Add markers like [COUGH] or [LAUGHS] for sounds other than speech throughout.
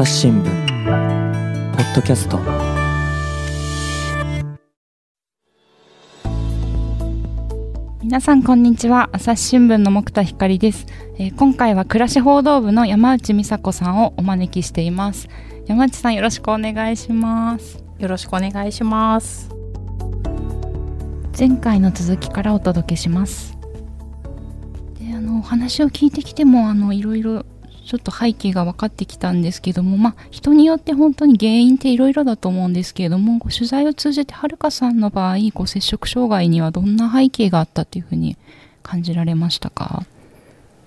朝日新聞ポッドキャスト。皆さんこんにちは。朝日新聞の木田光です、えー、今回は暮らし報道部の山内美佐子さんをお招きしています。山内さんよろしくお願いします。よろしくお願いします。前回の続きからお届けします。であのお話を聞いてきてもあのいろいろちょっと背景が分かってきたんですけども、まあ、人によって本当に原因っていろいろだと思うんですけれども、取材を通じてはるかさんの場合、こう摂食障害にはどんな背景があったというふうに感じられましたか？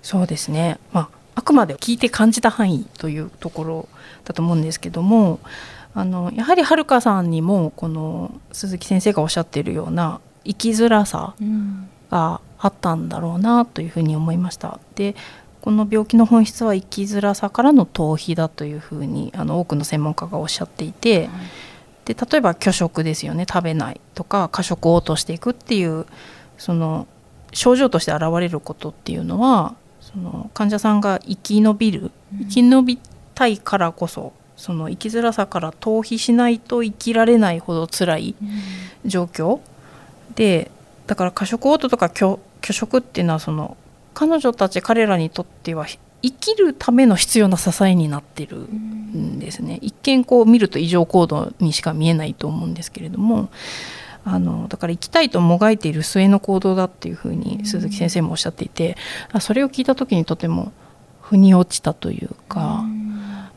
そうですね、まあ、あくまで聞いて感じた範囲というところだと思うんですけどもあのやはりはるかさんにもこの鈴木先生がおっしゃっているような生きづらさがあったんだろうなというふうに思いました。でこの病気の本質は生きづらさからの逃避だというふうにあの多くの専門家がおっしゃっていて、で例えば拒食ですよね。食べないとか過食を落としていくっていうその症状として現れることっていうのはその患者さんが生き延びる生き延びたいからこそその生きづらさから逃避しないと生きられないほど辛い状況、でだから過食嘔吐とか拒食っていうのはその彼女たち彼らにとっては生きるための必要な支えになってるんですね、一見こう見ると異常行動にしか見えないと思うんですけれどもあのだから生きたいともがいている末の行動だっていうふうに鈴木先生もおっしゃっていてそれを聞いた時にとても腑に落ちたというか。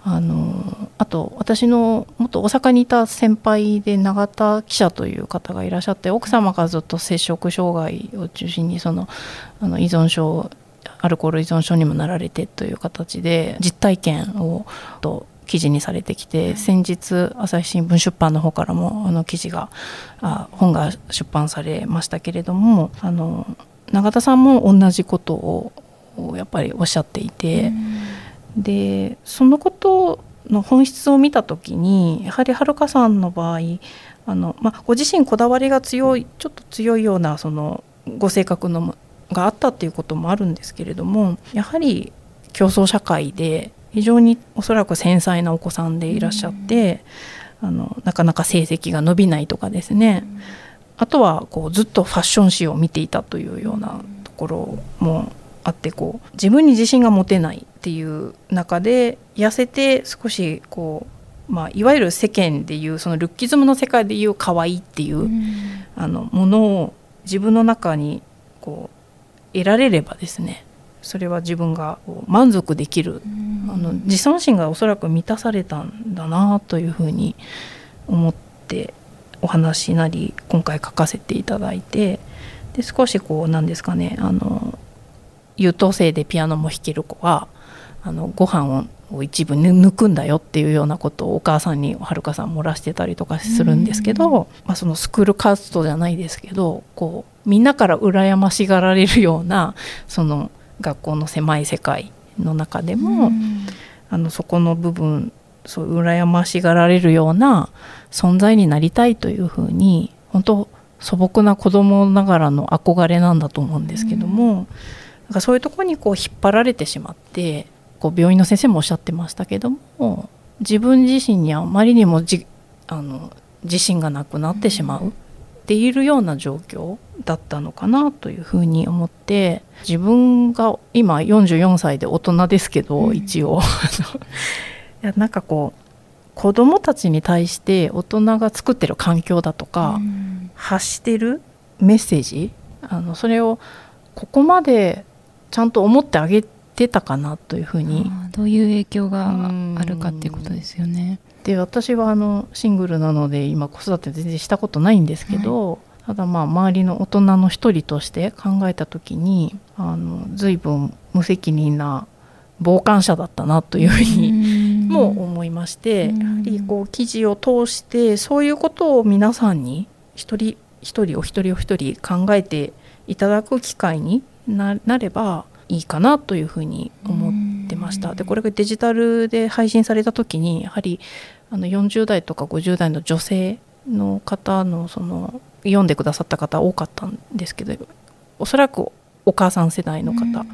あのあと私のもっと大阪にいた先輩で永田記者という方がいらっしゃって奥様がずっと摂食障害を中心にそのあの依存症アルコール依存症にもなられてという形で実体験をと記事にされてきて先日朝日新聞出版の方からもあの記事があ本が出版されましたけれどもあの永田さんも同じことをやっぱりおっしゃっていて。でそのことの本質を見た時にやはりはるかさんの場合あの、まあ、ご自身こだわりが強いちょっと強いようなそのご性格のがあったっていうこともあるんですけれどもやはり競争社会で非常におそらく繊細なお子さんでいらっしゃって、うん、あのなかなか成績が伸びないとかですね、うん、あとはこうずっとファッション誌を見ていたというようなところもあってこう自分に自信が持てないっていう中で痩せて少しこう、まあ、いわゆる世間でいうそのルッキズムの世界でいう可愛いっていう、うん、あのものを自分の中にこう得られればですねそれは自分が満足できる、うん、あの自尊心がおそらく満たされたんだなというふうに思ってお話なり今回書かせていただいてで少しこうなんですかねあの優等生でピアノも弾ける子はあのご飯を一部抜くんだよっていうようなことをお母さんにはるかさん漏らしてたりとかするんですけど、まあ、そのスクールカーストじゃないですけどこうみんなから羨ましがられるようなその学校の狭い世界の中でも、あのそこの部分そう羨ましがられるような存在になりたいというふうに本当素朴な子供ながらの憧れなんだと思うんですけども。なんかそういうとこにこう引っ張られてしまってこう病院の先生もおっしゃってましたけども自分自身にあまりにもじあの自信がなくなってしまうっていうような状況だったのかなというふうに思って自分が今44歳で大人ですけど、一応。[LAUGHS] いやなんかこう子どもたちに対して大人が作ってる環境だとか、発してるメッセージあのそれをここまでちゃんと思ってあげてたかなというふうに。どういう影響があるかっていうことですよね。で私はあのシングルなので今子育て全然したことないんですけど、はい、ただまあ周りの大人の一人として考えた時にあの随分無責任な傍観者だったなというふうに [LAUGHS] も思いましてやはりこう記事を通してそういうことを皆さんに一人一人お一人お一人考えていただく機会になればいいかなというふうに思ってました。でこれがデジタルで配信された時にやはりあの40代とか50代の女性の方のその読んでくださった方多かったんですけどおそらくお母さん世代の方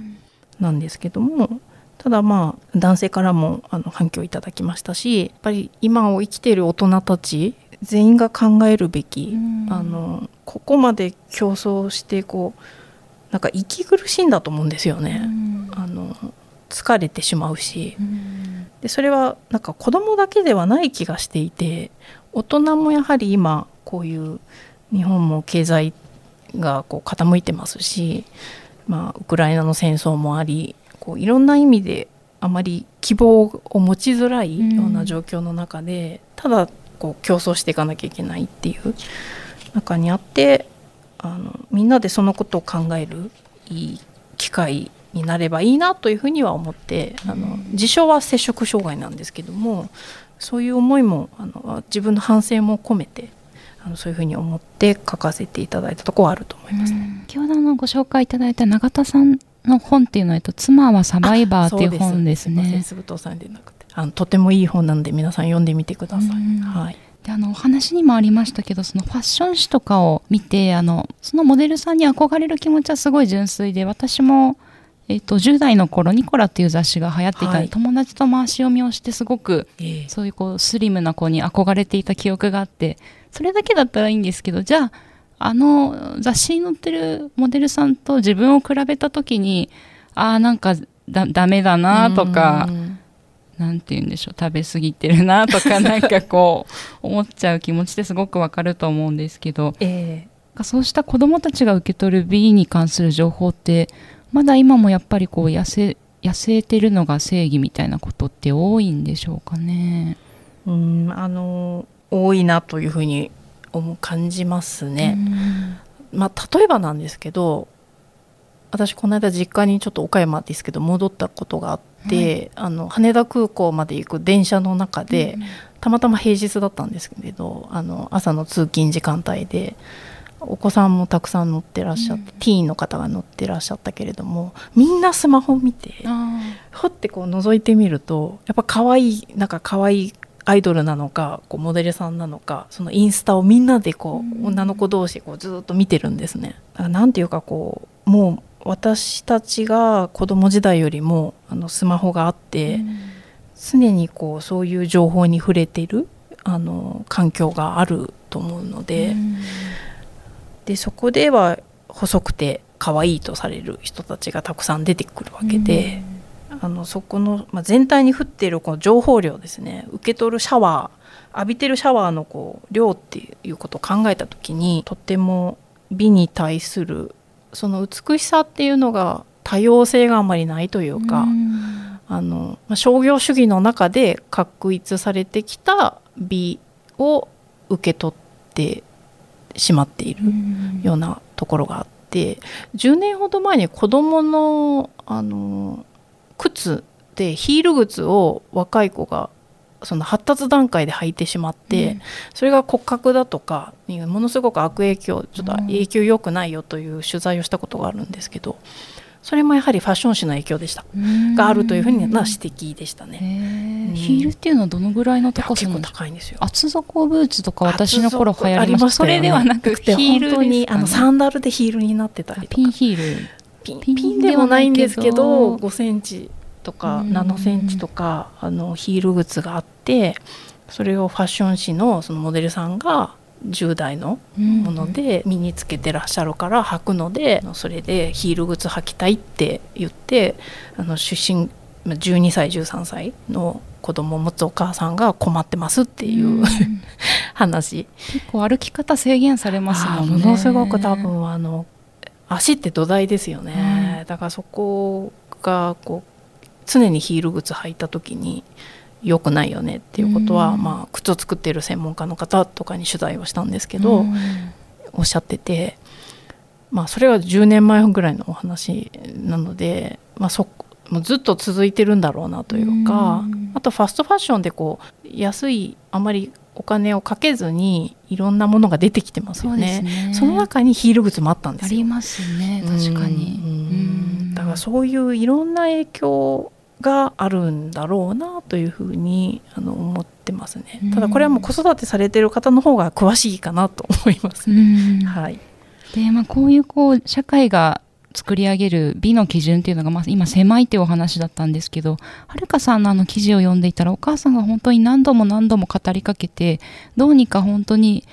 なんですけどもただまあ男性からもあの反響いただきましたしやっぱり今を生きている大人たち全員が考えるべき、あのここまで競争してこうなんか息苦しいんだと思うんですよね。あの疲れてしまうし、でそれはなんか子供だけではない気がしていて大人もやはり今こういう日本も経済がこう傾いてますし、まあ、ウクライナの戦争もありこういろんな意味であまり希望を持ちづらいような状況の中で、ただこう競争していかなきゃいけないっていう中にあってあのみんなでそのことを考えるいい機会になればいいなというふうには思ってあの自称は摂食障害なんですけどもそういう思いもあの自分の反省も込めてあのそういうふうに思って書かせていただいたところはあると思います。先ほどのご紹介いただいた永田さんの本っていうのは、えっと、妻はサバイバーっていう本ですね。すすさんでなくてあのとてもいい本なんで皆さん読んでみてください。はい。であのお話にもありましたけどそのファッション誌とかを見てあのそのモデルさんに憧れる気持ちはすごい純粋で私もえっと、10代の頃ニコラっていう雑誌が流行っていた、はい、友達と回し読みをしてすごく、えー、そういうこうスリムな子に憧れていた記憶があってそれだけだったらいいんですけどじゃああの雑誌に載ってるモデルさんと自分を比べた時にああなんかだダメだなとか何て言うんでしょう食べ過ぎてるなとかなんかこう思っちゃう気持ちってすごくわかると思うんですけど、えー、そうした子どもたちが受け取る美に関する情報ってまだ今もやっぱりこう痩せ痩せてるのが正義みたいなことって多いんでしょうかね。うんあの多いなというふうに感じますね。まあ、例えばなんですけど私この間実家にちょっと岡山ですけど戻ったことがあって、はい、あの羽田空港まで行く電車の中で、うん、たまたま平日だったんですけどあの朝の通勤時間帯でお子さんもたくさん乗ってらっしゃって、うん、ティーンの方が乗ってらっしゃったけれどもみんなスマホを見てほってこう覗いてみるとやっぱ可愛いなんか可愛いアイドルなのかこうモデルさんなのかそのインスタをみんなでこう、うん、女の子同士こうずっと見てるんですね。だからなんていうかこうもう私たちが子供時代よりもあのスマホがあって、うん、常にこうそういう情報に触れているあの環境があると思うので。うんでそこでは細くて可愛いとされる人たちがたくさん出てくるわけで、うん、あのそこの、まあ、全体に降っているこの情報量ですね受け取るシャワー浴びてるシャワーのこう量っていうことを考えた時にとっても美に対するその美しさっていうのが多様性があんまりないというか、うん、あのまあ、商業主義の中で確立されてきた美を受け取ってしまっているようなところがあって、10年ほど前に子どものあの靴でヒール靴を若い子がその発達段階で履いてしまって、うん、それが骨格だとかにものすごく悪影響ちょっと影響良くないよという取材をしたことがあるんですけど、それもやはりファッション誌の影響でした。があるというふうな指摘でしたね、ヒールっていうのはどのぐらいの高さ？結構高いんですよ。厚底ブーツとか私の頃流行りました、ね、それではなくてヒールに、あのサンダルでヒールになってたりピンヒール。ピンピンでもないんですけど5センチとか7センチとかあのヒール靴があってそれをファッション誌のそのモデルさんが10代のもので身につけてらっしゃるから履くのでそれでヒール靴履きたいって言ってあの出身12歳13歳の子供を持つお母さんが困ってますっていう、[LAUGHS] 話。結構歩き方制限されますもんね。ものすごく多分あの足って土台ですよね、うん、だからそこがこう常にヒール靴履いた時に良くないよねっていうことは、まあ、靴を作っている専門家の方とかに取材をしたんですけど、おっしゃってて、まあ、それは10年前ぐらいのお話なので、まあ、そもうずっと続いてるんだろうなというか、あとファストファッションでこう安いあまりお金をかけずにいろんなものが出てきてますよね。そ、ね、の中にヒール靴もあったんですよ。ありますね確かに。だからそういういろんな影響があるんだろうなというふうにあの思ってますね。ただこれはもう子育てされてる方の方が詳しいかなと思います、ね、はい。でまあこういうこう社会が作り上げる美の基準っていうのが、まあ、今狭いっていうお話だったんですけどはるかさんのあの記事を読んでいたらお母さんが本当に何度も何度も語りかけてどうにか本当に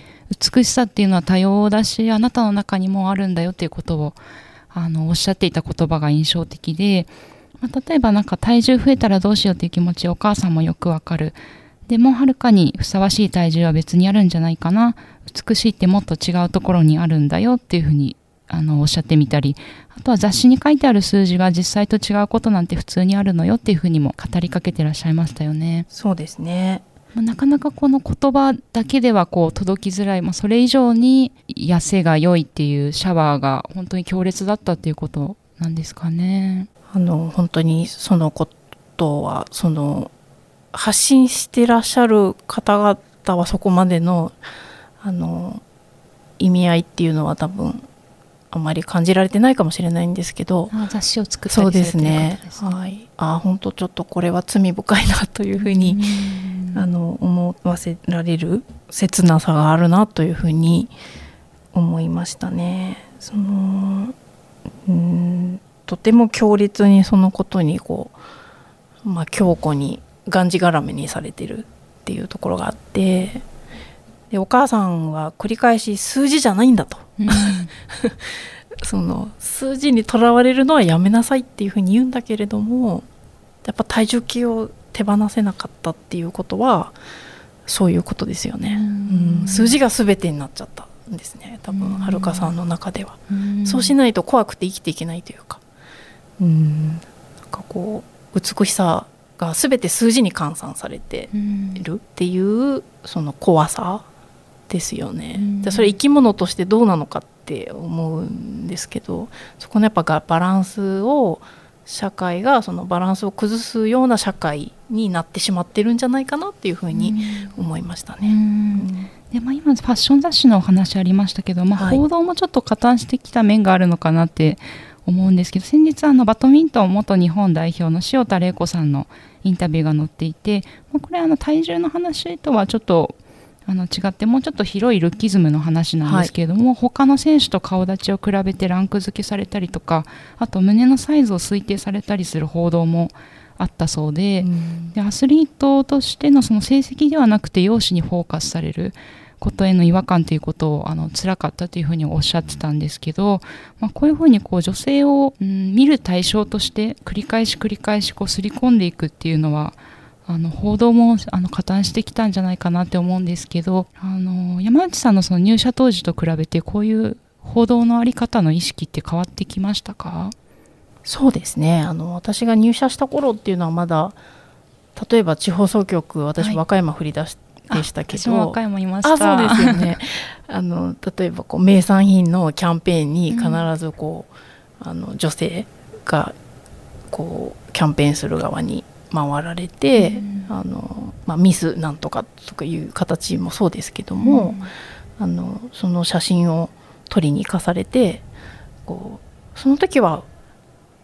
美しさっていうのは多様だしあなたの中にもあるんだよっていうことをあのおっしゃっていた言葉が印象的で、まあ、例えばなんか体重増えたらどうしようっていう気持ちお母さんもよくわかる。でもはるかにふさわしい体重は別にあるんじゃないかな。美しいってもっと違うところにあるんだよっていうふうにあのおっしゃってみたり。あとは雑誌に書いてある数字が実際と違うことなんて普通にあるのよっていうふうにも語りかけてらっしゃいましたよね。そうですね。なかなかこの言葉だけではこう届きづらい、まあ、それ以上に痩せが良いっていうシャワーが本当に強烈だったっていうことなんですかね。あの本当にそのことはその発信してらっしゃる方々はそこまでのあの意味合いっていうのは多分あまり感じられてないかもしれないんですけど雑誌を作ったそうですね、ね、はい。あ本当ちょっとこれは罪深いなというふうにあの思わせられる切なさがあるなというふうに思いましたね。そのうんとても強烈にそのことにこう、まあ、強固にがんじがらめにされてるっていうところがあってでお母さんは繰り返し数字じゃないんだと、うん、[LAUGHS] その数字にとらわれるのはやめなさいっていうふうに言うんだけれどもやっぱ体重計を手放せなかったっていうことはそういうことですよね、うん、数字が全てになっちゃったんですね多分はるかさんの中では。そうしないと怖くて生きていけないというかうん。なんかこう美しさが全て数字に換算されてるっていうその怖さですよね。でそれ生き物としてどうなのかって思うんですけどそこのやっぱバランスを社会がそのバランスを崩すような社会になってしまってるんじゃないかなっていうふうに思いましたね。でまあ、今ファッション雑誌のお話ありましたけど、まあ、報道もちょっと加担してきた面があるのかなって思うんですけど先日あのバドミントン元日本代表の塩田玲子さんのインタビューが載っていて、まあ、これあの体重の話とはちょっとあの違ってもうちょっと広いルッキズムの話なんですけれども、はい、他の選手と顔立ちを比べてランク付けされたりとかあと胸のサイズを推定されたりする報道もあったそうでうん、でアスリートとしてのその成績ではなくて容姿にフォーカスされることへの違和感ということをあの辛かったというふうにおっしゃってたんですけど、まあ、こういうふうにこう女性を、うん、見る対象として繰り返し繰り返しこう刷り込んでいくっていうのはあの報道もあの加担してきたんじゃないかなって思うんですけどあの山内さんのその入社当時と比べてこういう報道の在り方の意識って変わってきましたか？そうですね。あの私が入社した頃っていうのはまだ例えば地方総局私、はい、和歌山振り出しでしたけど。和歌山いました。そうですよね。[LAUGHS] あの例えばこう名産品のキャンペーンに必ずこう、うん、あの女性がこうキャンペーンする側に回られて、うん、あのまあ、ミスなんとかとかいう形もそうですけども、うん、あのその写真を撮りに行かされてこうその時は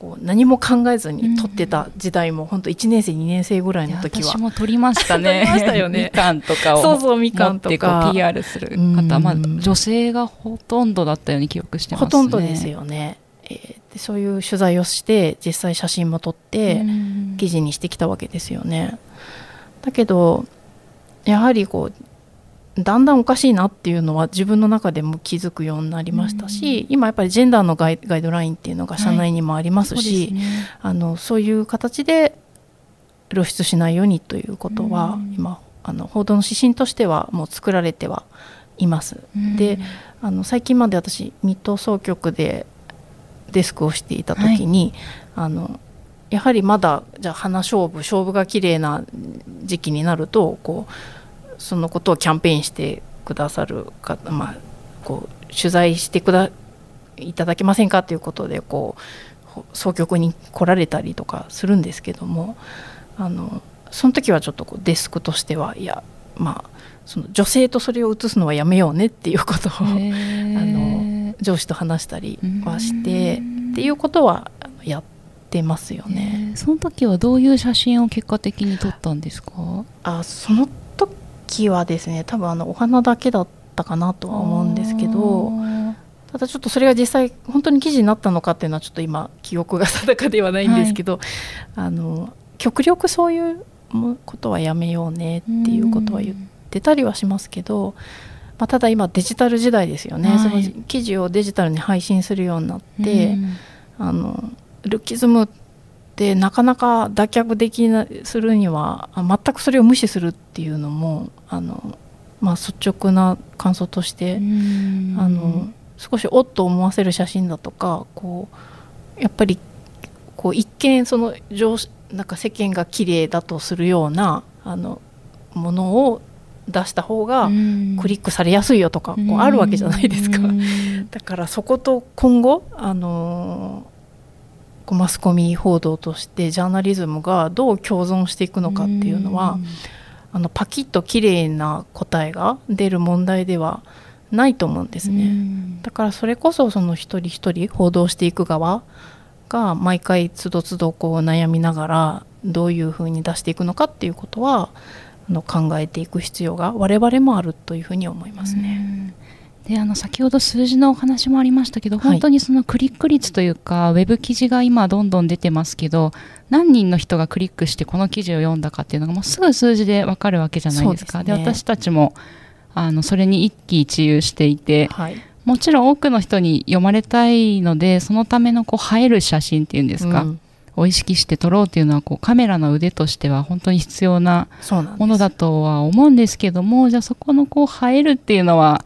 こう何も考えずに撮ってた時代も、うん、本当1年生2年生ぐらいの時は。私も撮りましたね。[LAUGHS] ましたよね。みかんとかをそうそうみかんとか。PR する方、まあ、女性がほとんどだったように記憶してますね。ほとんどですよね、えー、でそういう取材をして実際写真も撮って記事にしてきたわけですよね。だけどやはりこうだんだんおかしいなっていうのは自分の中でも気づくようになりましたし、うん、今やっぱりジェンダーのガイドラインっていうのが社内にもありますし、はいそうね、あのそういう形で露出しないようにということは、うん、今あの報道の指針としてはもう作られてはいます。うん、であの最近まで私水戸総局でデスクをしていた時に、はい、あのやはりまだじゃあ花勝負勝負が綺麗な時期になるとこうそのことをキャンペーンしてくださる方、まあ、こう取材してくだいただけませんかということでこう総局に来られたりとかするんですけどもあのその時はちょっとこうデスクとしてはいやまあその女性とそれを映すのはやめようねっていうことをあの上司と話したりはしてっていうことはやってますよね。その時はどういう写真を結果的に撮ったんですか？あその時はですね多分あのお花だけだったかなとは思うんですけどただちょっとそれが実際本当に記事になったのかっていうのはちょっと今記憶が定かではないんですけど、はい、あの極力そういうことはやめようねっていうことは言ってたりはしますけど、まあ、ただ今デジタル時代ですよね、はい、その記事をデジタルに配信するようになって、あのルッキズムってなかなか脱却できなするには全くそれを無視するっていうのもあの、まあ、率直な感想としてあの少しおっと思わせる写真だとかこうやっぱりこう一見その上なんか世間が綺麗だとするようなあのものを出した方がクリックされやすいよとかこうあるわけじゃないですか。だからそこと今後あのマスコミ報道としてジャーナリズムがどう共存していくのかっていうのはあのパキッと綺麗な答えが出る問題ではないと思うんですね。だからそれこそその一人一人報道していく側が毎回つどつどこう悩みながらどういうふうに出していくのかっていうことはあの考えていく必要が我々もあるというふうに思いますね。であの先ほど数字のお話もありましたけど、本当にそのクリック率というか、ウェブ記事が今どんどん出てますけど何人の人がクリックしてこの記事を読んだかっていうのがもうすぐ数字で分かるわけじゃないですか。で、ね、私たちもあのそれに一喜一憂していて、はい、もちろん多くの人に読まれたいのでそのためのこう映える写真っていうんですか、うん、を意識して撮ろうっていうのはこうカメラの腕としては本当に必要なものだとは思うんですけどもじゃあそこのこう映えるっていうのは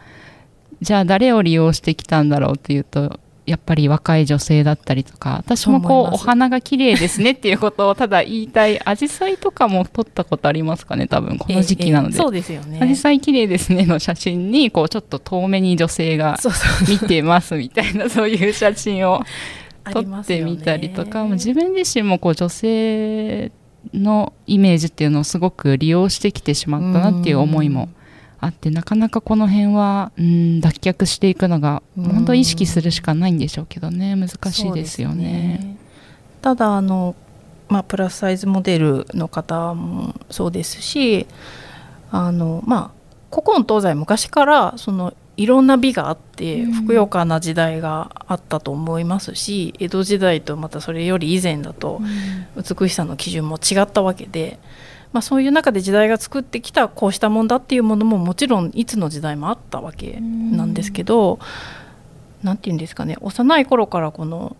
じゃあ誰を利用してきたんだろうっていうとやっぱり若い女性だったりとか私もこうお花が綺麗ですねっていうことをただ言いたいアジサイとかも撮ったことありますかね多分この時期なので、そうですよね。アジサイ綺麗ですねの写真にこうちょっと遠目に女性が見てますみたいなそういう写真を [LAUGHS] 撮ってみたりとか、も自分自身もこう女性のイメージっていうのをすごく利用してきてしまったなっていう思いもあってなかなかこの辺は、うん、脱却していくのが本当意識するしかないんでしょうけどね難しいですよね。ねただあの、まあ、プラスサイズモデルの方もそうですしあの、まあ、古今東西昔からそのいろんな美があってふくよかな時代があったと思いますし、江戸時代とまたそれより以前だと美しさの基準も違ったわけで。まあ、そういう中で時代が作ってきたこうしたもんだっていうものももちろんいつの時代もあったわけなんですけど何て言うんですかね幼い頃からこの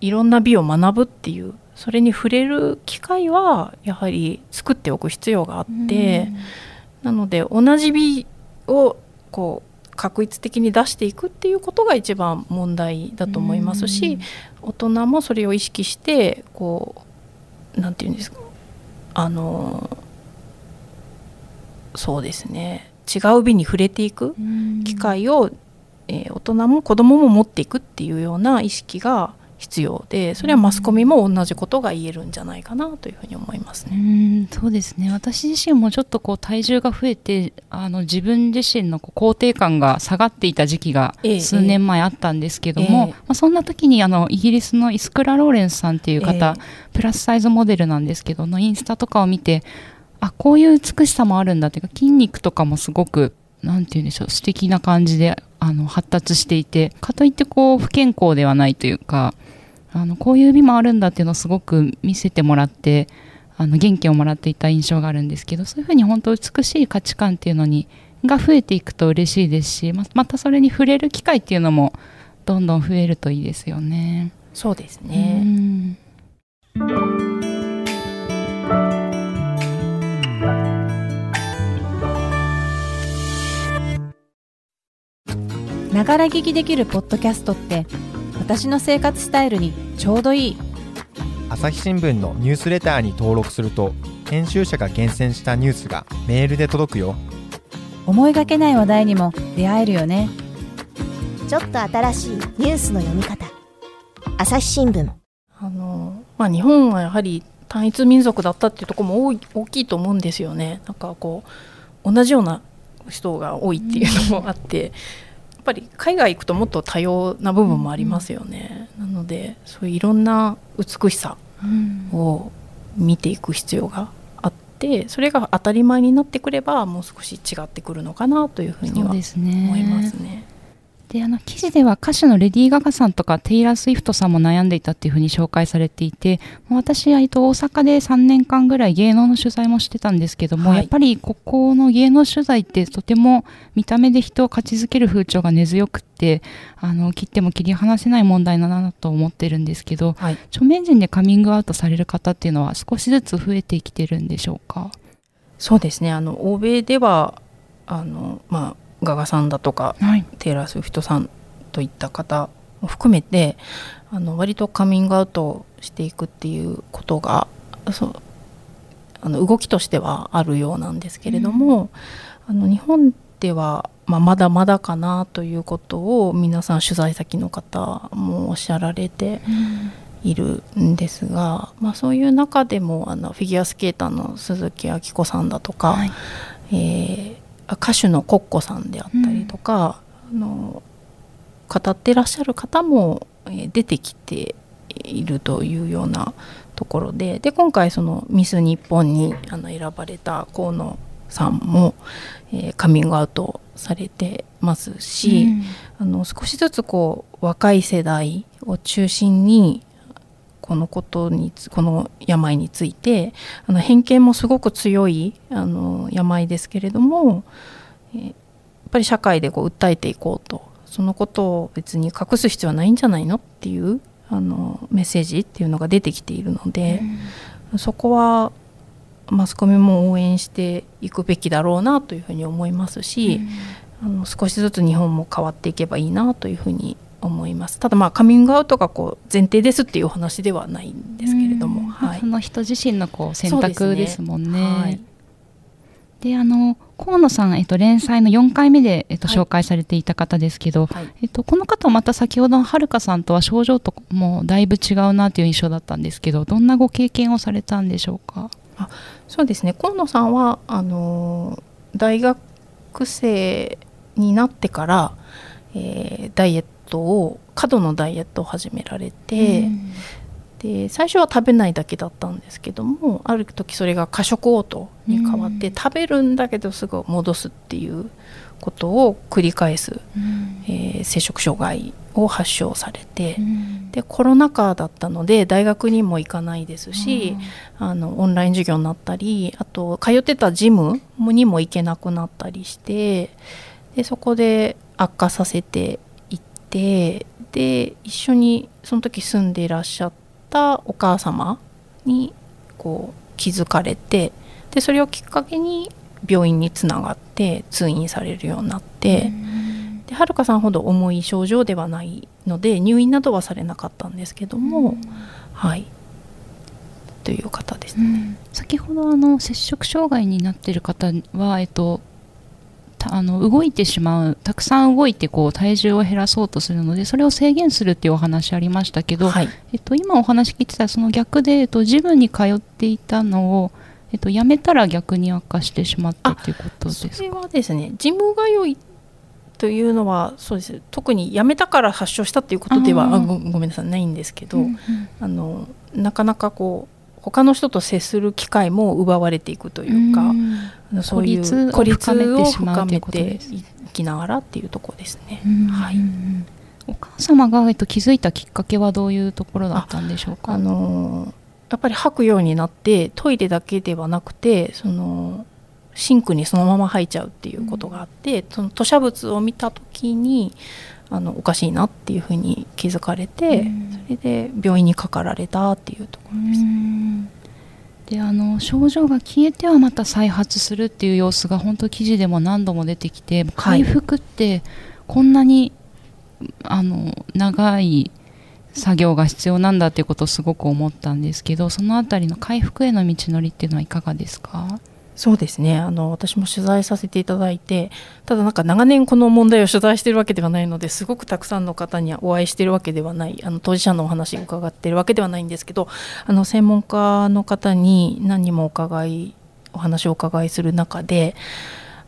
いろんな美を学ぶっていうそれに触れる機会はやはり作っておく必要があってなので同じ美をこう確一的に出していくっていうことが一番問題だと思いますし大人もそれを意識してこう何て言うんですかあのそうですね。違う美に触れていく機会を、えー、大人も子供も持っていくっていうような意識が必要でそれはマスコミも同じことが言えるんじゃないかなというふうに思いますね。うんそうですね。私自身もちょっとこう体重が増えてあの自分自身のこう肯定感が下がっていた時期が数年前あったんですけども、ええ。まあ、そんな時にあのイギリスのイスクラ・ローレンスさんっていう方、え、プラスサイズモデルなんですけどのインスタとかを見てあこういう美しさもあるんだっていうか筋肉とかもすごくなんて言うんでしょう素敵な感じであの発達していてかといってこう不健康ではないというかあのこういう美もあるんだっていうのをすごく見せてもらってあの元気をもらっていた印象があるんですけどそういうふうに本当美しい価値観っていうのにが増えていくと嬉しいですしままたそれに触れる機会っていうのもどんどん増えるといいですよね。そうですね、ながら聞きできるポッドキャストって私の生活スタイルにちょうどいい。朝日新聞のニュースレターに登録すると編集者が厳選したニュースがメールで届くよ。思いがけない話題にも出会えるよね。ちょっと新しいニュースの読み方。朝日新聞。あの、まあ、日本はやはり単一民族だったっていうところも大きいと思うんですよね。なんかこう同じような人が多いっていうのもあって、ぱり海外行くともっと多様な部分もありますよね、うん、なのでそういういろんな美しさを見ていく必要があってそれが当たり前になってくればもう少し違ってくるのかなというふうには思いますね。であの記事では歌手のレディー・ガガさんとかテイラー・スウィフトさんも悩んでいたっていうふうに紹介されていてもう私は、えっと、大阪で3年間ぐらい芸能の取材もしてたんですけども、はい。やっぱりここの芸能取材ってとても見た目で人を勝ちづける風潮が根強くってあの切っても切り離せない問題だなと思ってるんですけどはい、著名人でカミングアウトされる方っていうのは少しずつ増えてきてるんでしょうか？そうですね。あの欧米ではあの、まあ、ガガさんだとかはい、テイラー・スウィフトさんといった方も含めてあの割とカミングアウトしていくっていうことがそうあの動きとしてはあるようなんですけれども、あの日本では、まあ、まだまだかなということを皆さん取材先の方もおっしゃられているんですが、まあ、そういう中でもあのフィギュアスケーターの鈴木明子さんだとか、はい。えー歌手のコッコさんであったりとか、あの語ってらっしゃる方も、えー出てきているというようなところでで今回そのミス日本にあの選ばれた河野さんも、えーカミングアウトされてますし、あの少しずつこう若い世代を中心にこのことにつこの病についてあの偏見もすごく強いあの病ですけれども、えーやっぱり社会でこう訴えていこうとそのことを別に隠す必要はないんじゃないのっていうあのメッセージっていうのが出てきているので、そこはマスコミも応援していくべきだろうなというふうに思いますし、あの少しずつ日本も変わっていけばいいなというふうに思います。ただまあカミングアウトがこう前提ですっていうお話ではないんですけれども、うん。はい。その人自身のこう選択ですもんね。はい。であの河野さん、えっと、連載の4回目で、えっと、はい紹介されていた方ですけど、はい。えっと、この方はまた先ほどのはるかさんとは症状ともだいぶ違うなという印象だったんですけどどんなご経験をされたんでしょうか？そうですね。河野さんはあの大学生になってから、えーダイエットを過度のダイエットを始められて、で最初は食べないだけだったんですけどもある時それが過食嘔吐に変わって、うん。食べるんだけどすぐ戻すっていうことを繰り返す、えー摂食障害を発症されて、でコロナ禍だったので大学にも行かないですし、あのオンライン授業になったりあと通ってたジムにも行けなくなったりしてでそこで悪化させててで一緒にその時住んでいらっしゃったお母様にこう気づかれてでそれをきっかけに病院につながって通院されるようになって。ではるかさんほど重い症状ではないので入院などはされなかったんですけども、はいという方ですね。うん先ほどあの摂食障害になっている方は、えっと、たあの動いてしまうたくさん動いてこう体重を減らそうとするのでそれを制限するっていうお話ありましたけど、はい、えっと、今お話聞いてたその逆で、えっと、ジムに通っていたのを、えっと、やめたら逆に悪化してしまったっていうことですか？それはですねジム通いというのはそうです。特に辞めたから発症したっていうことではごめんなさいないんですけど、うんうん。あのなかなかこう他の人と接する機会も奪われていくというか、うそういう孤立を深めていきながらっていうところですね。うん。はい。お母様が、えっと、気づいたきっかけはどういうところだったんでしょうか？あのやっぱり吐くようになってトイレだけではなくてそのシンクにそのまま吐いちゃうっていうことがあって、その吐砂物を見た時にあのおかしいなっていうふうに気づかれて、うん。それで病院にかかられたっていうところです。うん。であの症状が消えてはまた再発するっていう様子が本当記事でも何度も出てきて回復ってこんなに、あの長い作業が必要なんだっていうことをすごく思ったんですけどそのあたりの回復への道のりっていうのはいかがですか？そうですね。あの私も取材させていただいてただなんか長年この問題を取材しているわけではないのですごくたくさんの方にお会いしているわけではないあの当事者のお話伺っているわけではないんですけどあの専門家の方に何人もお伺いお話をお伺いする中で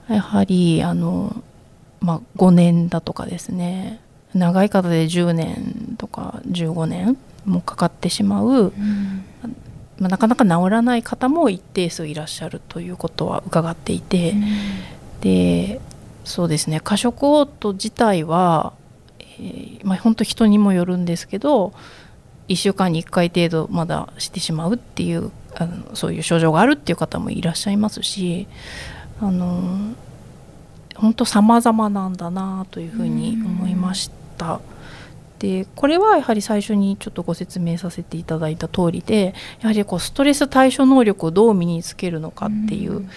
やはりあの、まあ、5年だとかですね長い方で10年とか15年もかかってしまうまあ、なかなか治らない方も一定数いらっしゃるということは伺っていて、でそうですね過食嘔吐自体はーまあ、本当人にもよるんですけど1週間に1回程度まだしてしまうっていうあのそういう症状があるっていう方もいらっしゃいますしあの本当様々なんだなというふうに思いました。でこれはやはり最初にちょっとご説明させていただいた通りでやはりこうストレス対処能力をどう身につけるのかっていう、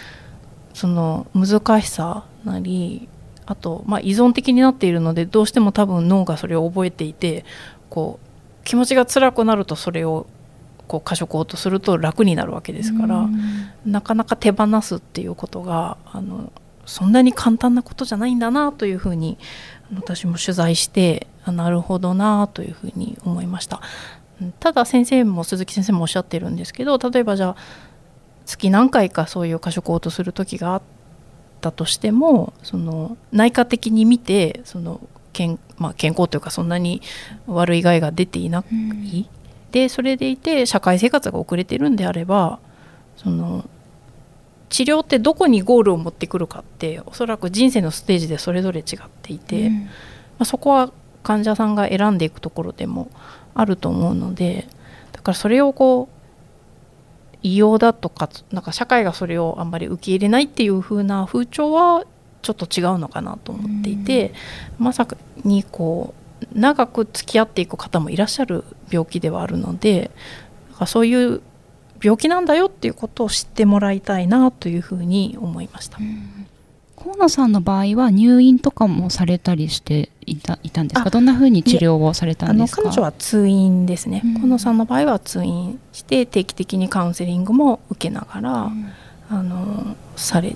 その難しさなりあと、まあ、依存的になっているのでどうしても多分脳がそれを覚えていてこう気持ちが辛くなるとそれをこう過食をとすると楽になるわけですから、なかなか手放すっていうことがあのそんなに簡単なことじゃないんだなというふうに私も取材してあなるほどなというふうに思いました。うんただ先生も鈴木先生もおっしゃってるんですけど例えばじゃあ月何回かそういう過食をとする時があったとしてもその内科的に見てその健,、まあ、健康というかそんなに悪い害が出ていない、でそれでいて社会生活が遅れてるんであればその治療ってどこにゴールを持ってくるかっておそらく人生のステージでそれぞれ違っていて、まあ、そこは患者さんが選んでいくところでもあると思うのでだからそれをこう異様だとかなんか社会がそれをあんまり受け入れないっていう風な風潮はちょっと違うのかなと思っていて、まさにこう長く付き合っていく方もいらっしゃる病気ではあるのでそういう病気なんだよっていうことを知ってもらいたいなというふうに思いました。河野さんの場合は入院とかもされたりしていたいたんですあかどんなふうに治療をされたんですか？彼女は通院ですね、うん。河野さんの場合は通院して定期的にカウンセリングも受けながら、うん。あのされ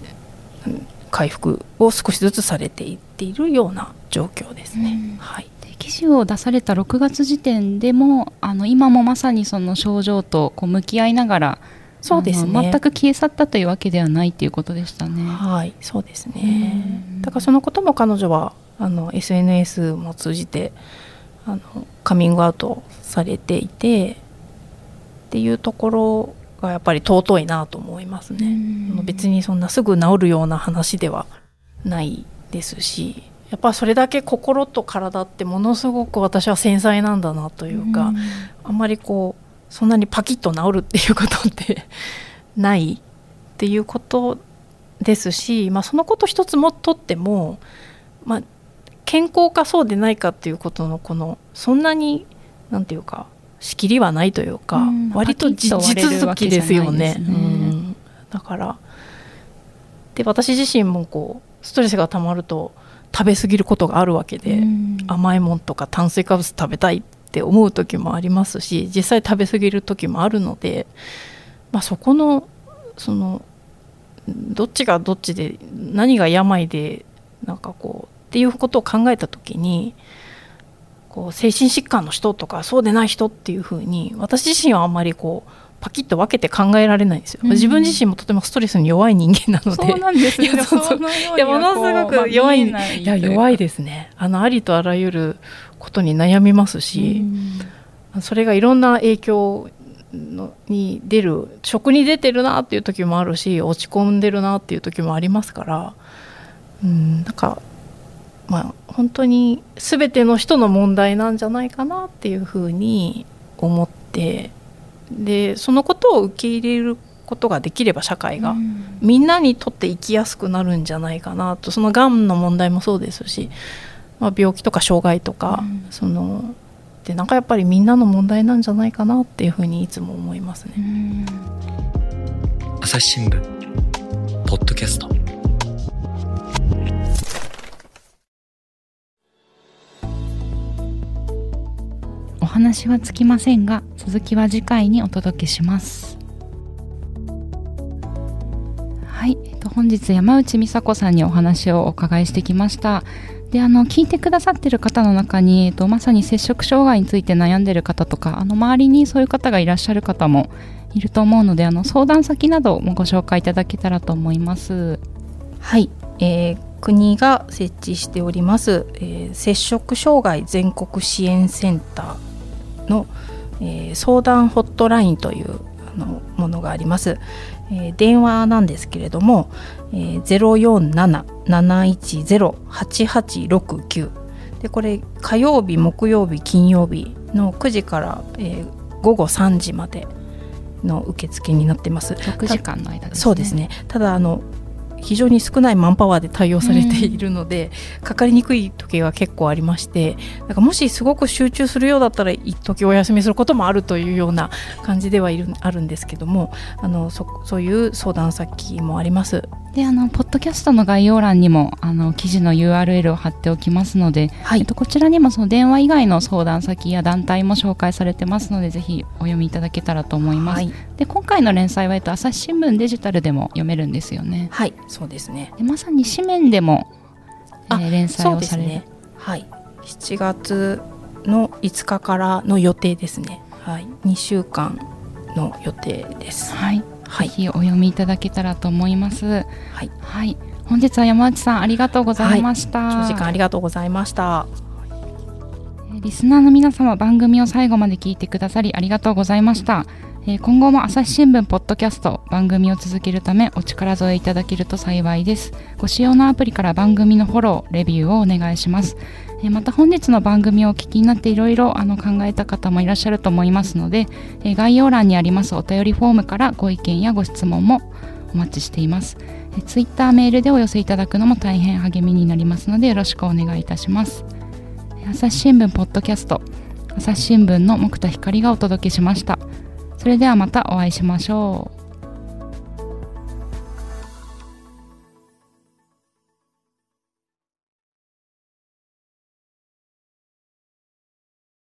うん回復を少しずつされていっているような状況ですね。うん。はい、で記事を出された6月時点でもあの今もまさにその症状とこう向き合いながらそうですね全く消え去ったというわけではないっていうことでしたね。はい、そうですねうん。だからそのことも彼女はあの SNS も通じてあのカミングアウトされていてっていうところがやっぱり尊いなと思いますね。別にそんなすぐ治るような話ではないですしやっぱそれだけ心と体ってものすごく私は繊細なんだなというか、ん。あんまりこうそんなにパキッと治るっていうことってないっていうことですし、まあ、そのこと一つもとっても、まあ、健康かそうでないかっていうことのこのそんなになんていうか仕切りはないというか、うん割と地続きですよね。ね。うん。だからで私自身もこうストレスがたまると食べ過ぎることがあるわけで。うん甘いもんとか炭水化物食べたいって思う時もありますし実際食べ過ぎる時もあるので、まあ、そこのそのどっちがどっちで何が病でなんかこうっていうことを考えた時にこう精神疾患の人とかそうでない人っていうふうに私自身はあんまりこうパキッと分けて考えられないんですよ。うん。自分自身もとてもストレスに弱い人間なので。そうなんですよ。ものすごく弱い,、まあいや弱いですね。あのありとあらゆることに悩みますうし、ん。それがいろんな影響のに出る食に出てるなっていう時もあるし落ち込んでるなっていう時もありますからうんなんかまあ本当に全ての人の問題なんじゃないかなっていうふうに思ってでそのことを受け入れることができれば社会が、うん。みんなにとって生きやすくなるんじゃないかなと。そのがんの問題もそうですし、まあ、病気とか障害とか、うん。そのでなんかやっぱりみんなの問題なんじゃないかなっていうふうにいつも思いますね。うん。朝日新聞ポッドキャスト話はつきませんが続きは次回にお届けします。はい、えっと、本日山内美佐子さんにお話をお伺いしてきました。であの聞いてくださってる方の中に、えっと、まさに摂食障害について悩んでる方とかあの周りにそういう方がいらっしゃる方もいると思うのであの相談先などもご紹介いただけたらと思います。はい、えー国が設置しております、えー摂食障害全国支援センターの、えー相談ホットラインというあのものがあります、えー電話なんですけれども、えー、047-710-8869でこれ火曜日木曜日金曜日の9時から、えー午後3時までの受付になってます。6時間の間ね。そうですね。ただあの非常に少ないマンパワーで対応されているので、かかりにくい時が結構ありましてなんかもしすごく集中するようだったら一時お休みすることもあるというような感じではいるあるんですけどもあのそそういう相談先もあります。であのポッドキャストの概要欄にもあの記事の URL を貼っておきますので、はい。えっと、こちらにもその電話以外の相談先や団体も紹介されてますのでぜひお読みいただけたらと思います、はい、で今回の連載は、えっと、朝日新聞デジタルでも読めるんですよね。はい、そうですね。でまさに紙面でも、あえー連載をされる、ね。はい、7月の5日からの予定ですね。はい、2週間の予定です。はい、はい。ぜひお読みいただけたらと思います。はい、はい。本日は山内さんありがとうございました、長時間ありがとうございました。えーリスナーの皆様番組を最後まで聞いてくださりありがとうございました、今後も朝日新聞ポッドキャスト番組を続けるためお力添えいただけると幸いです。ご使用のアプリから番組のフォローレビューをお願いします。また本日の番組をお聞きになっていろいろ考えた方もいらっしゃると思いますので、概要欄にありますお便りフォームからご意見やご質問もお待ちしています。ツイッターメールでお寄せいただくのも大変励みになりますのでよろしくお願いいたします。朝日新聞ポッドキャスト朝日新聞の木田光がお届けしました。それではまたお会いしましょう。